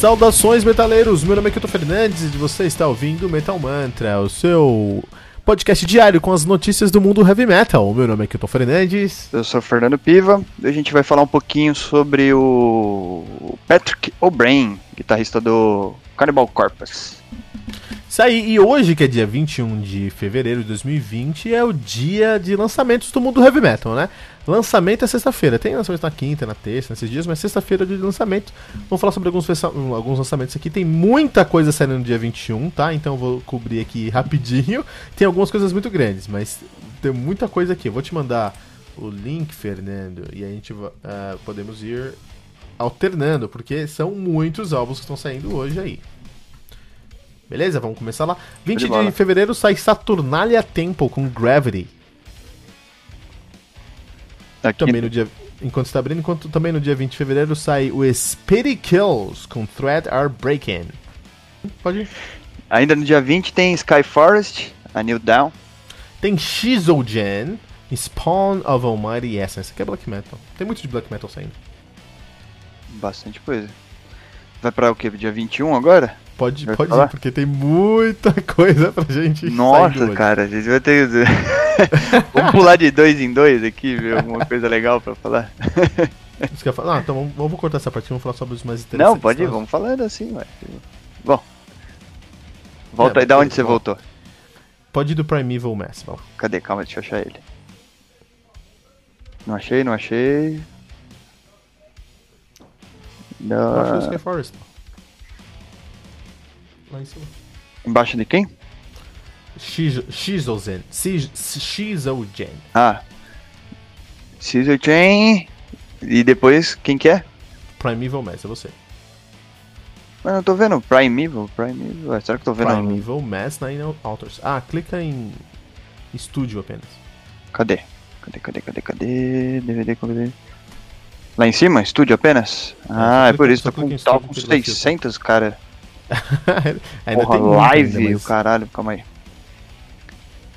Saudações, metaleiros! Meu nome é Kilton Fernandes e você está ouvindo Metal Mantra, o seu podcast diário com as notícias do mundo heavy metal. Meu nome é Kilton Fernandes. Eu sou Fernando Piva e a gente vai falar um pouquinho sobre o Patrick O'Brien, guitarrista do Cannibal Corpse. Isso aí, e hoje, que é dia 21 de fevereiro de 2020, é o dia de lançamentos do mundo heavy metal, né? Lançamento é sexta-feira, tem lançamento na quinta, na terça, nesses dias, mas sexta-feira é dia de lançamento. Vamos falar sobre alguns, alguns lançamentos aqui. Tem muita coisa saindo no dia 21, tá? Então eu vou cobrir aqui rapidinho. Tem algumas coisas muito grandes, mas tem muita coisa aqui. Eu vou te mandar o link, Fernando, e a gente uh, podemos ir alternando, porque são muitos álbuns que estão saindo hoje aí. Beleza? Vamos começar lá. 20 de, de fevereiro sai Saturnalia Temple com Gravity. Aqui. Também no dia. Enquanto está abrindo, enquanto também no dia 20 de fevereiro sai o Speedy Kills com Thread Are Breaking. Pode ir. Ainda no dia 20 tem Sky Forest, a New Down. Tem Shizogen, Spawn of Almighty Essence. Aqui é black metal. Tem muito de black metal saindo. Bastante coisa. Vai pra o que? Dia 21 agora? Pode, pode ir, porque tem muita coisa pra gente Nossa, cara, a gente vai ter. vamos pular de dois em dois aqui, ver alguma coisa legal pra falar. Você quer falar? Ah, então vamos, vamos cortar essa parte, vamos falar sobre os mais interessantes. Não, pode ir, vamos falando assim, mas. Bom. Volta é, aí, da onde você voltou? Pode ir do Primeval Mass, vamos. Cadê? Calma, deixa eu achar ele. Não achei, não achei. Não. Não achei o Sky Forest, não. Lá em cima. Embaixo de quem? Shizozen. Shizogen. Ah. Shizogen. E depois, quem que é? Primeval Mass, é você. Mas não tô vendo. Primeval? Primeval. Será que tô vendo? Primeval Mass Nine Authors. Ah, clica em estúdio apenas. Cadê? Cadê, cadê, cadê, cadê? DVD, DVD. Lá em cima? Estúdio apenas? É, ah, é por isso. Tô com, tô com 600, cara. ainda Porra, tem live, ainda, mas... o caralho, calma aí.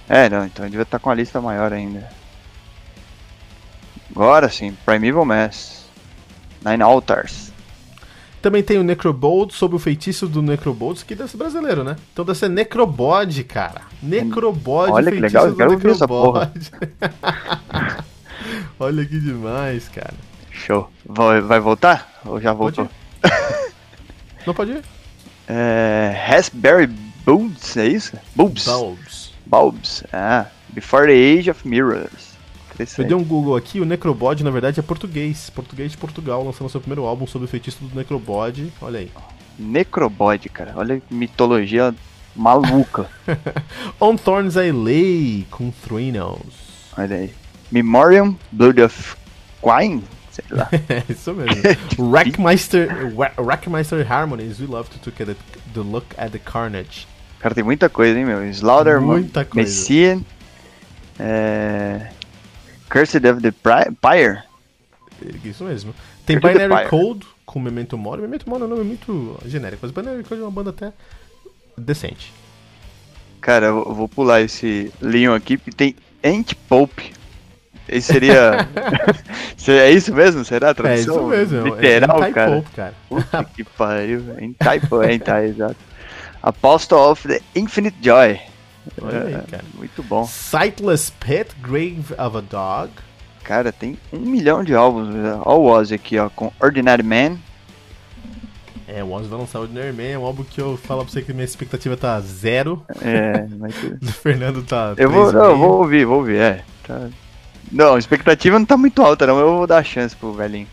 É, não, então devia estar tá com a lista maior ainda. Agora sim, Primeval Mass. Nine Altars. Também tem o Necrobold, sob o feitiço do Necrobold, aqui deve ser brasileiro, né? Então deve ser Necrobode, cara. Necrobode, Olha que legal, eu quero ver essa porra. Olha que demais, cara. Show. Vai, vai voltar? Ou já voltou? Pode Não pode ir? É, Raspberry Bulbs, é isso? Bulbs. Bulbs. Bulbs. Ah, Before the Age of Mirrors. Eu dei um Google aqui, o Necrobod na verdade é português. Português de Portugal, lançando seu primeiro álbum sobre o feitiço do Necrobod. Olha aí. Necrobod, cara. Olha que mitologia maluca. On Thorns I Lay com Thrinos. Olha aí. Memoriam, Blood of Quine? Sei lá. é isso mesmo. Rackmeister, Rackmeister Harmonies, we love to take a, the look at the carnage. Cara, tem muita coisa, hein, meu? Slaughter, muita coisa. Messiah, é... Cursed of the Pyre. Isso mesmo. Tem Cursed Binary Code com Memento Mori. Memento Mori é um nome muito genérico, mas Binary Code é uma banda até decente. Cara, eu vou pular esse linho aqui, porque tem Ant Pope. Esse seria. é isso mesmo? Será a tradução? É isso mesmo. Literal, é cara. Pope, cara. Puta que pariu. Em typo, é, tá, exato. Apostle of the Infinite Joy. Olha aí, é, cara. Muito bom. Sightless Pit, Grave of a Dog. Cara, tem um milhão de álbuns. Olha o Ozzy aqui, ó, com Ordinary Man. É, o Ozzy vai lançar Ordinary Man, é um álbum que eu falo pra você que minha expectativa tá zero. É, mas... Do Fernando tá. Eu vou, não, vou ouvir, vou ouvir, é. Tá, não, a expectativa não tá muito alta, não. Eu vou dar chance pro velhinho.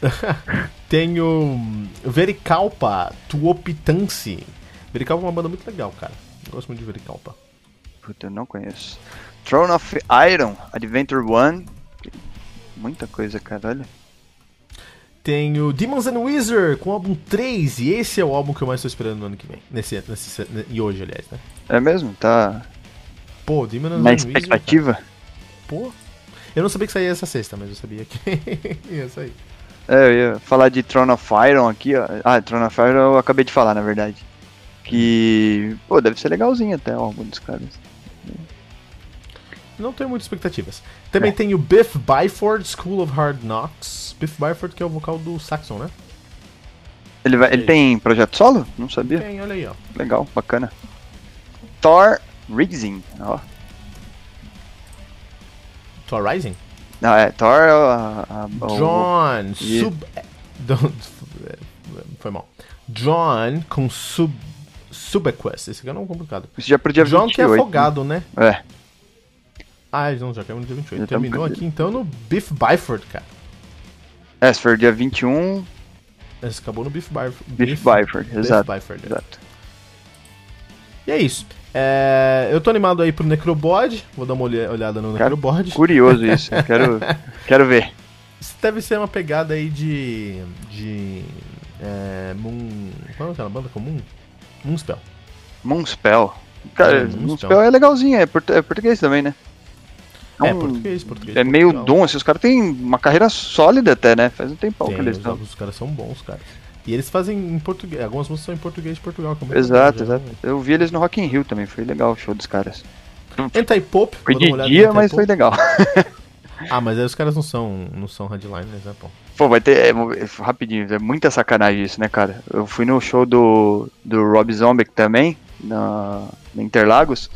Tenho Vericalpa Tuopitansi. Vericalpa é uma banda muito legal, cara. Eu gosto muito de Vericalpa. Puta, eu não conheço. Throne of Iron, Adventure One. Muita coisa, cara, olha. Tenho Demons and Wizard com o álbum 3, e esse é o álbum que eu mais tô esperando no ano que vem. Nesse, nesse, e hoje, aliás, né? É mesmo? Tá. Pô, Demons and Na expectativa? Wizard. Pô. Eu não sabia que saía essa sexta, mas eu sabia que ia sair. É, eu ia falar de Throne of Iron aqui, ó. Ah, Throne of Iron eu acabei de falar, na verdade. Que. Pô, deve ser legalzinho até o álbum dos caras. Não tenho muitas expectativas. Também é. tem o Biff Byford, School of Hard Knocks. Biff Byford, que é o vocal do Saxon, né? Ele, vai, ele tem projeto solo? Não sabia. Tem, olha aí, ó. Legal, bacana. Thor Rising, ó. Thor Rising? Não, é Thor. Uh, uh, John, sub. Foi mal. John com sub. Subequest. Esse aqui é um complicado. Isso já pro dia John 28, que é afogado, né? É. Ah, não, já caiu no dia 28. Já Terminou aqui então no Biff Byford, cara. É, se for dia 21. Esse acabou no Biff Byford. Biff, Byford, exato. Byford, é. exato. E é isso. É, eu tô animado aí pro Necrobot. Vou dar uma olhada no Cara, Necrobot. Curioso isso. quero, quero ver. Isso deve ser uma pegada aí de. de. É, Moon. Qual é aquela banda comum? Moonspell. Moonspell. Cara, é, Moonspell. Moonspell é legalzinho, é, port é português também, né? É, um, português, português. É meio dom, assim, os caras têm uma carreira sólida até, né? Faz um tempão Tem, que eles estão. Os caras são bons, cara. E eles fazem em português, algumas músicas são em português de Portugal. Como exato, exato. Eu vi eles no Rock in Rio também, foi legal o show dos caras. Anti-Pop. Foi de dia, mas foi legal. ah, mas aí os caras não são, não são headliners, né, pô? Pô, vai ter, é, rapidinho, é muita sacanagem isso, né, cara? Eu fui no show do, do Rob Zombie também, na, na Interlagos,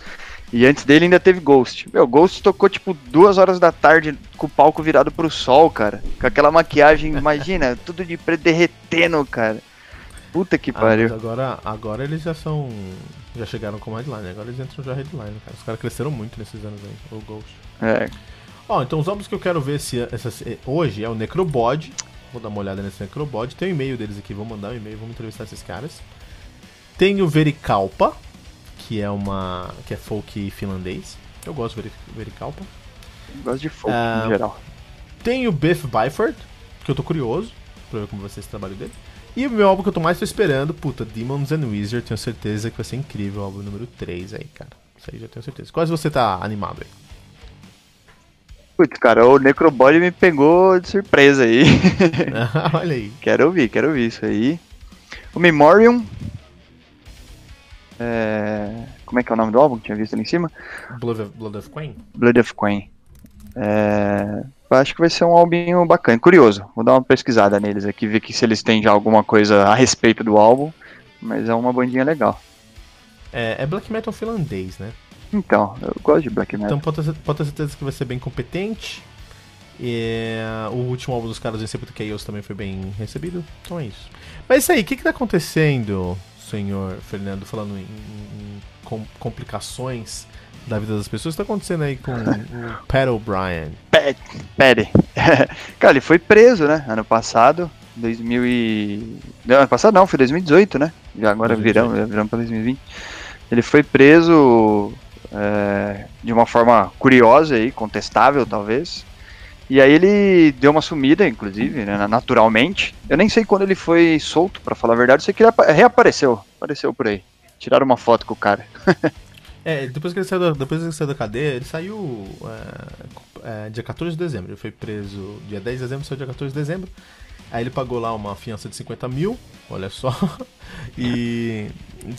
e antes dele ainda teve Ghost. Meu, Ghost tocou tipo duas horas da tarde com o palco virado pro sol, cara. Com aquela maquiagem, imagina, tudo de preto derretendo, cara. Puta que ah, pariu. agora, agora eles já são. Já chegaram como headline, agora eles entram já headline, cara. Os caras cresceram muito nesses anos aí, o Ghost. É. Ó, então os álbuns que eu quero ver esse, essas, hoje é o Necrobod. Vou dar uma olhada nesse Necrobod. Tem o um e-mail deles aqui, vou mandar um e-mail, vamos entrevistar esses caras. Tem o Vericalpa, que é uma. que é folk finlandês. Eu gosto de Vericalpa. Gosto de folk uh, em geral. Tem o Biff Byford, que eu tô curioso pra ver como vai ser esse trabalho dele. E o meu álbum que eu tô mais tô esperando, puta, Demons and Wizard, tenho certeza que vai ser incrível o álbum número 3 aí, cara. Isso aí já tenho certeza. Quase você tá animado aí? Putz, cara, o Necrobody me pegou de surpresa aí. Olha aí. Quero ouvir, quero ouvir isso aí. O Memoriam, é... Como é que é o nome do álbum que tinha visto ali em cima? Blood of, Blood of Queen. Blood of Queen. É... Acho que vai ser um álbum bacana, curioso. Vou dar uma pesquisada neles aqui, ver que se eles têm já alguma coisa a respeito do álbum. Mas é uma bandinha legal. É, é black metal finlandês, né? Então, eu gosto de black metal. Então pode ter, pode ter certeza que vai ser bem competente. E o último álbum dos caras em Sepultura Chaos também foi bem recebido. Então é isso. Mas é isso aí, o que, que tá acontecendo senhor Fernando, falando em, em com, complicações da vida das pessoas, está acontecendo aí com o Pat O'Brien? Pat, Patty. Cara, ele foi preso, né? Ano passado, 2000 e... Não, ano passado não, foi 2018, né? Já agora 2018. viramos, viramos para 2020. Ele foi preso é, de uma forma curiosa e contestável, talvez. E aí ele deu uma sumida, inclusive, né, naturalmente. Eu nem sei quando ele foi solto, para falar a verdade. Eu sei que ele reapareceu. Apareceu por aí. Tiraram uma foto com o cara. é, depois que ele saiu da, depois que ele saiu da cadeia, ele saiu é, é, dia 14 de dezembro. Ele foi preso dia 10 de dezembro, saiu dia 14 de dezembro. Aí ele pagou lá uma fiança de 50 mil, olha só, e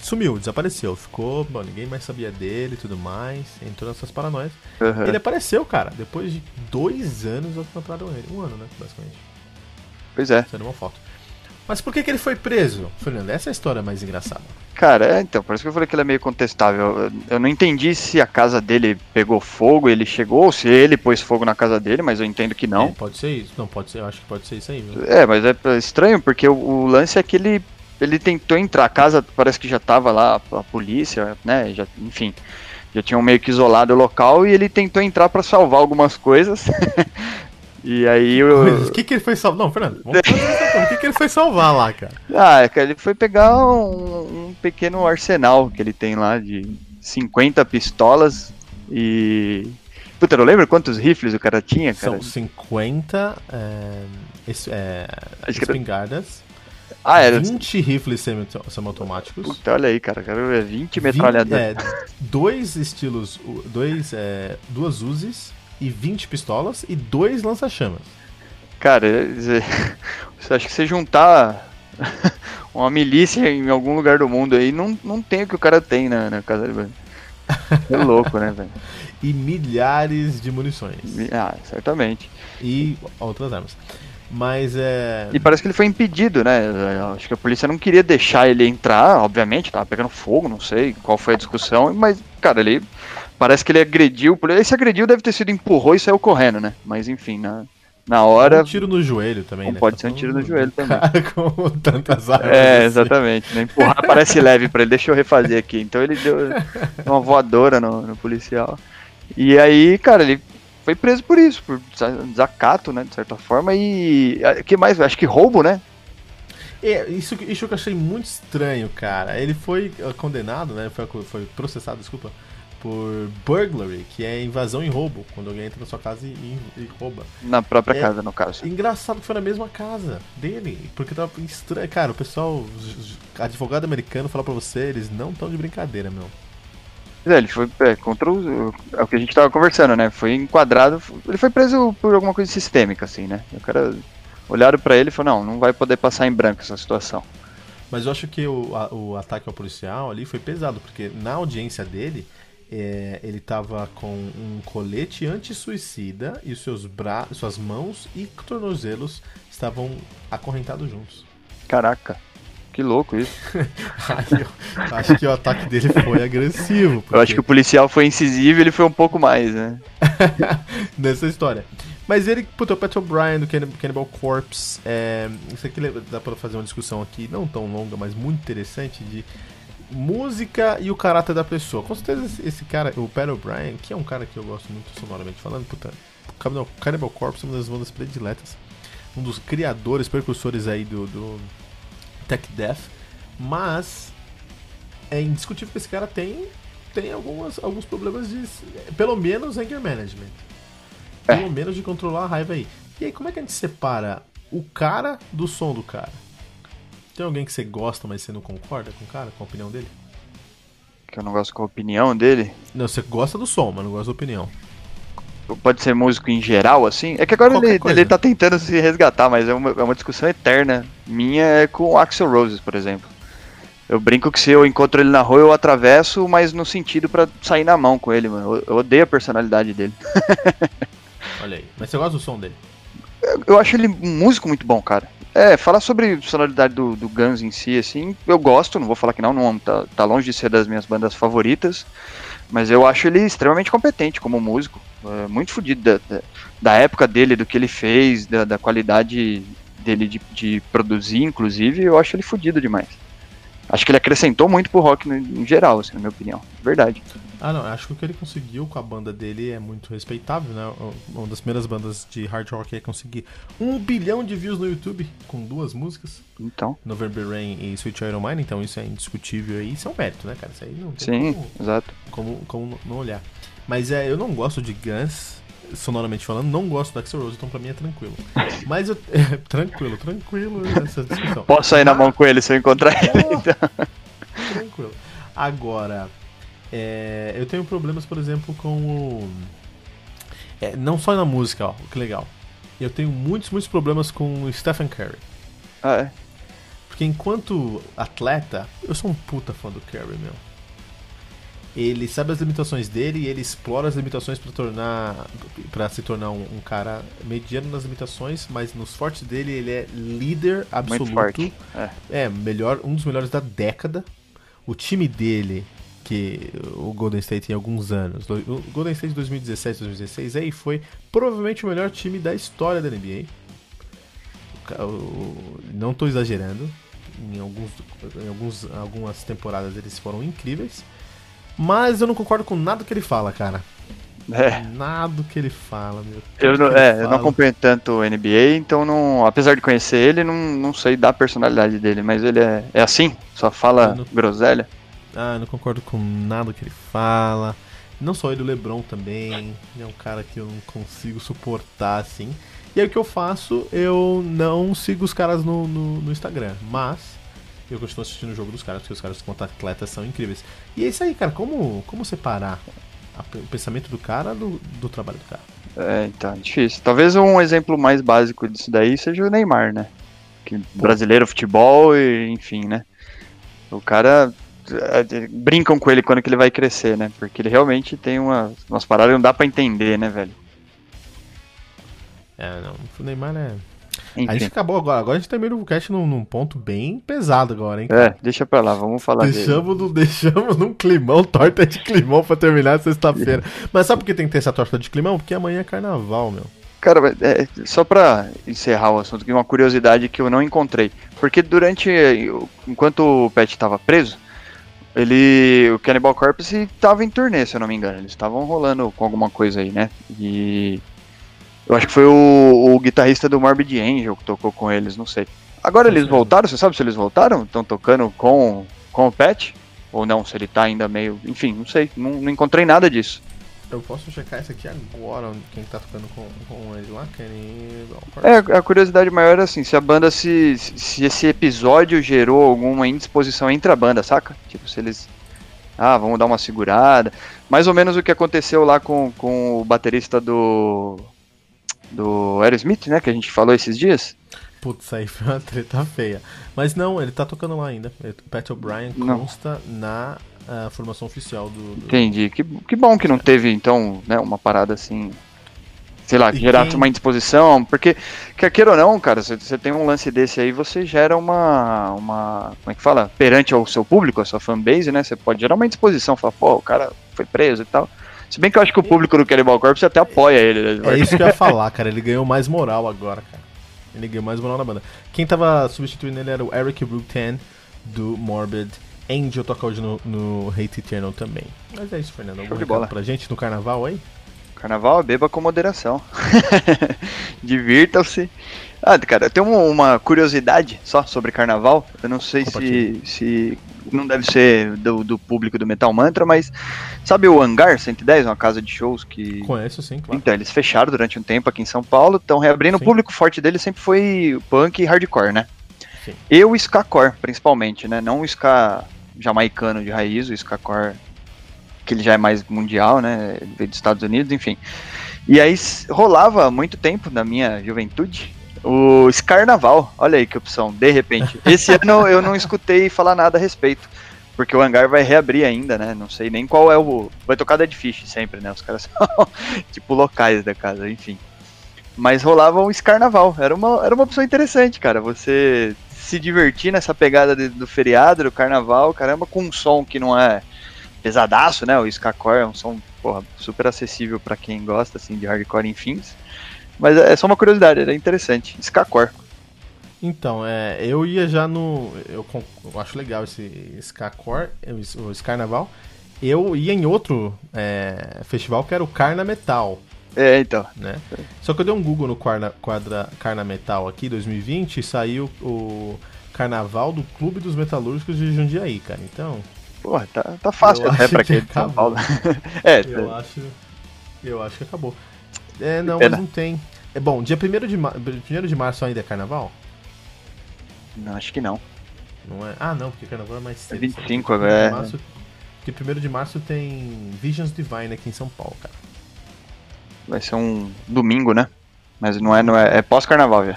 sumiu, desapareceu. Ficou, bom, ninguém mais sabia dele e tudo mais, entrou nessas paranoias. Uhum. Ele apareceu, cara, depois de dois anos encontraram ele. Um ano, né, basicamente. Pois é. Sendo uma foto. Mas por que, que ele foi preso, Fernando? Essa é a história mais engraçada. Cara, é, então, por isso que eu falei que ele é meio contestável. Eu, eu não entendi se a casa dele pegou fogo, ele chegou, ou se ele pôs fogo na casa dele, mas eu entendo que não. É, pode ser isso, não, pode ser, eu acho que pode ser isso aí. Viu? É, mas é estranho, porque o, o, lance é que ele, ele tentou entrar, a casa parece que já tava lá, a polícia, né, já, enfim, já tinham meio que isolado o local, e ele tentou entrar para salvar algumas coisas, E aí o. O que, que ele foi salvar? Não, Fernando, vamos fazer O que, que ele foi salvar lá, cara? Ah, cara, ele foi pegar um, um pequeno arsenal que ele tem lá de 50 pistolas e. Puta, não lembro quantos rifles o cara tinha, cara? São 50 é, es- é, espingardas, Ah, era. 20 rifles semi- semiautomáticos. Puta, olha aí, cara. cara 20 20, metralhadoras. é, dois estilos, dois, é, duas Uzis e 20 pistolas e dois lança-chamas. Cara, você você acha que você juntar uma milícia em algum lugar do mundo aí, não, não tem o que o cara tem na, na casa de banho. É louco, né, velho? E milhares de munições. Ah, certamente. E outras armas. Mas é. E parece que ele foi impedido, né? Acho que a polícia não queria deixar ele entrar, obviamente, tava pegando fogo, não sei qual foi a discussão, mas, cara, ele. Parece que ele agrediu. Esse agrediu deve ter sido empurrou e saiu correndo, né? Mas enfim, na, na hora. Um tiro no joelho também, Ou né? pode Tá ser um tiro no joelho também. Cara com tantas armas. É, exatamente. Né? Empurrar parece leve pra ele, deixa eu refazer aqui. Então ele deu uma voadora no, no policial. E aí, cara, ele foi preso por isso, por desa- desacato, né, de certa forma. E. O que mais? Acho que roubo, né? É, isso, que- isso que eu achei muito estranho, cara. Ele foi eh, condenado, né? Foi, foi processado, desculpa, por burglary, que é invasão e roubo, quando alguém entra na sua casa e, e- rouba. Na própria É. casa, no caso. Engraçado que foi na mesma casa dele, porque tava estranho. Cara, o pessoal, advogado americano, fala pra você, eles não estão de brincadeira, meu. É, ele foi é, contra o, é o que a gente tava conversando, né? Foi enquadrado. Ele foi preso por alguma coisa sistêmica, assim, né? O cara olharam pra ele e falou: não, não vai poder passar em branco essa situação. Mas eu acho que o, a- o ataque ao policial ali foi pesado, porque na audiência dele, é, ele tava com um colete anti-suicida e os seus bra suas mãos e tornozelos estavam acorrentados juntos. Caraca, que louco isso. Eu acho que o ataque dele foi agressivo. Eu acho que o policial foi incisivo e ele foi um pouco mais, né? nessa história. Mas ele, puta, o Pat O'Brien do Canni- Cannibal Corpse, é, isso aqui dá pra fazer uma discussão aqui, não tão longa, mas muito interessante, de música e o caráter da pessoa. Com certeza esse, cara, o Pat O'Brien, que é um cara que eu gosto muito sonoramente falando, puta, Cannibal, Corpse é uma das bandas prediletas, um dos criadores, percussores aí do, do Tech Death, mas é indiscutível que esse cara tem tem algumas, alguns problemas de. Pelo menos anger management. É. Pelo menos de controlar a raiva aí. E aí, como é que a gente separa o cara do som do cara? Tem alguém que você gosta, mas você não concorda com o cara, com a opinião dele? Que eu não gosto com a opinião dele. Não, você gosta do som, mas não gosta da opinião. Pode ser músico em geral, assim. É que agora Qualquer ele, coisa. ele tá tentando se resgatar, mas é uma, é uma discussão eterna. Minha é com o Axel Roses, por exemplo. Eu brinco que se eu encontro ele na rua, eu atravesso, mas no sentido pra sair na mão com ele, mano. Eu, eu odeio a personalidade dele. Olha aí. Mas você gosta do som dele? Eu, eu acho ele um músico muito bom, cara. É, falar sobre sonoridade do, do Guns em si, assim, eu gosto, não vou falar que não, não tá, tá longe de ser das minhas bandas favoritas, mas eu acho ele extremamente competente como músico, é, muito fodido da, da, da época dele, do que ele fez, da, da qualidade dele de, de produzir, inclusive, eu acho ele fodido demais. Acho que ele acrescentou muito pro rock no, em geral, assim, na minha opinião, verdade. Ah, não. Acho que o que ele conseguiu com a banda dele é muito respeitável, né? Uma das primeiras bandas de hard rock a conseguir um bilhão de views no YouTube com duas músicas. Então, November Rain e Sweet O' Mine, então isso é indiscutível aí, isso é um mérito, né, cara? Isso aí não tem sim, como, exato. como, como não olhar. Mas é, eu não gosto de Guns, sonoramente falando, não gosto do Axl Rose, então pra mim é tranquilo. Mas eu. é, tranquilo, tranquilo essa discussão. Posso sair na mão com ele se eu encontrar ele, então. tranquilo. Agora, é, eu tenho problemas, por exemplo, com o. é, não só na música, ó, que legal. Eu tenho muitos, muitos problemas com o Stephen Curry. Ah, é. Porque enquanto atleta, eu sou um puta fã do Curry, meu. Ele sabe as limitações dele e ele explora as limitações para tornar para se tornar um, um cara mediano nas limitações, mas nos fortes dele ele é líder absoluto. Muito forte. É. É, melhor, um dos melhores da década. O time dele, que o Golden State tem alguns anos, o Golden State de 2017, 2016, aí foi provavelmente o melhor time da história da NBA. Não estou exagerando. Em, alguns, em alguns, algumas temporadas eles foram incríveis. Mas eu não concordo com nada que ele fala, cara. É. Nada que ele fala, meu. Eu não, é, eu não acompanho tanto o NBA, então não, apesar de conhecer ele, não, não sei da personalidade dele, mas ele é, é assim? Só fala não, groselha? Ah, não concordo com nada que ele fala. Não só ele, o Lebron também. É um cara que eu não consigo suportar, assim. E aí o que eu faço? Eu não sigo os caras no, no, no Instagram, mas eu continuo assistindo o jogo dos caras, porque os caras contra atletas são incríveis. E é isso aí, cara. Como, como separar a, o pensamento do cara do, do trabalho do cara? É, então, difícil. Talvez um exemplo mais básico disso daí seja o Neymar, né? Que brasileiro, futebol, e, enfim, né? O cara brincam com ele quando que ele vai crescer, né? Porque ele realmente tem uma, umas paradas que não dá pra entender, né, velho? É, não. O Neymar é enfim. A gente acabou agora. Agora a gente termina o cast num, num ponto bem pesado agora, hein? É, deixa pra lá, vamos falar deixamos dele. No, deixamos num climão, torta de climão pra terminar sexta-feira. Mas sabe por que tem que ter essa torta de climão? Porque amanhã é carnaval, meu. Cara, é, só pra encerrar o assunto, uma curiosidade que eu não encontrei. Porque durante. Enquanto o Pet tava preso, ele. O Cannibal Corpse tava em turnê, se eu não me engano. Eles estavam rolando com alguma coisa aí, né? E eu acho que foi o, o guitarrista do Morbid Angel que tocou com eles, não sei. Agora eles voltaram, você sabe se eles voltaram? Estão tocando com, com o Pet? Ou não, se ele tá ainda meio. Enfim, não sei, não, não encontrei nada disso. Eu posso checar isso aqui agora, quem tá tocando com, com ele lá, Kenny. É, a curiosidade maior é assim, se a banda se. Se esse episódio gerou alguma indisposição entre a banda, saca? Tipo, se eles. Ah, vamos dar uma segurada. Mais ou menos o que aconteceu lá com, com o baterista do do Aerosmith, né? Que a gente falou esses dias. Putz, aí foi uma treta feia. Mas não, ele tá tocando lá ainda. O Pat O'Brien consta na uh, formação oficial do, do, Entendi. Que, que bom que não teve, então, né, uma parada assim. Sei lá, que gerasse quem... uma indisposição. Porque, quer queira ou não, cara, você, você tem um lance desse aí, você gera uma. uma como é que fala? Perante ao seu público, a sua fanbase, né? Você pode gerar uma indisposição, falar, pô, o cara foi preso e tal. Se bem que eu acho que o público do Cannibal Corpse até apoia ele. Né? É isso que eu ia falar, cara. Ele ganhou mais moral agora, cara. Ele ganhou mais moral na banda. Quem tava substituindo ele era o Eric Rutan, do Morbid. Angel toca hoje no, no Hate Eternal também. Mas é isso, Fernando. Algum recado pra gente no carnaval aí? Carnaval, beba com moderação. Divirtam-se. Ah, cara, eu tenho uma curiosidade só sobre carnaval. Eu não sei se, se não deve ser do, do, público do Metal Mantra, mas sabe o Hangar 110, uma casa de shows que. Conheço, sim, claro. Então, eles fecharam durante um tempo aqui em São Paulo, estão reabrindo. Sim. O público forte dele sempre foi punk e hardcore, né? Sim. E o Skacore, principalmente, né? Não o ska jamaicano de raiz, o Skacore, que ele já é mais mundial, né? Ele veio dos Estados Unidos, enfim. E aí rolava há muito tempo na minha juventude o Scarnaval, olha aí que opção, de repente. Esse ano eu não escutei falar nada a respeito, porque o hangar vai reabrir ainda, né? Não sei nem qual é o. Vai tocar Dead Fish sempre, né? Os caras são tipo locais da casa, enfim. Mas rolava o Scarnaval, era uma, era uma opção interessante, cara. Você se divertir nessa pegada de, do feriado, do carnaval, caramba, com um som que não é pesadaço, né? O Skacore é um som porra, super acessível para quem gosta assim de hardcore, enfim. Mas é só uma curiosidade, era interessante. Skacor. Então, é, eu ia já no. Eu, eu acho legal esse Skacor, o Scarnaval. Eu ia em outro é, festival que era o Carna Metal. É, então. Né? Só que eu dei um Google no quadra, quadra Carna Metal aqui, 2020, e saiu o Carnaval do Clube dos Metalúrgicos de Jundiaí, cara. Então. Porra, tá, tá fácil até pra quem de São Paulo. é, eu tá. acho. Eu acho que acabou. É, não, mas não tem. É bom, dia 1 de, mar... 1 de março ainda é carnaval? Não, acho que não. Não é? Ah, não, porque carnaval é mais cedo. É 25 agora. É. Março... Porque 1 de março tem Visions Divine aqui em São Paulo, cara. Vai ser um domingo, né? Mas não é, não é, é pós-carnaval já.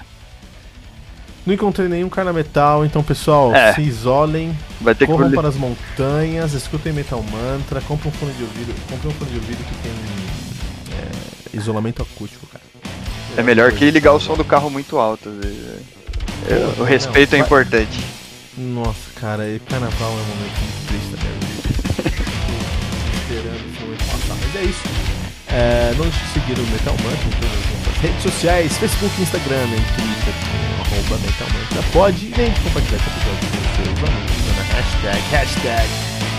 Não encontrei nenhum carnametal, então pessoal, é. se isolem, Vai ter corram que... para as montanhas, escutem Metal Mantra, comprem um fone de ouvido, comprem um fone de ouvido que tem é, isolamento acústico, cara. É melhor que ligar o som do carro muito alto. o respeito não, é importante. Nossa, cara, carnaval é um momento muito triste da minha vida. Esperando esse momento passar. Mas é isso. É, não deixe de seguir o Metal Mantra em todas as redes sociais, Facebook, Instagram, Twitter, arroba Metal Mantra. Pode nem compartilhar esse episódio com seus amigos na hashtag, hashtag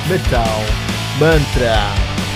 Metal Mantra.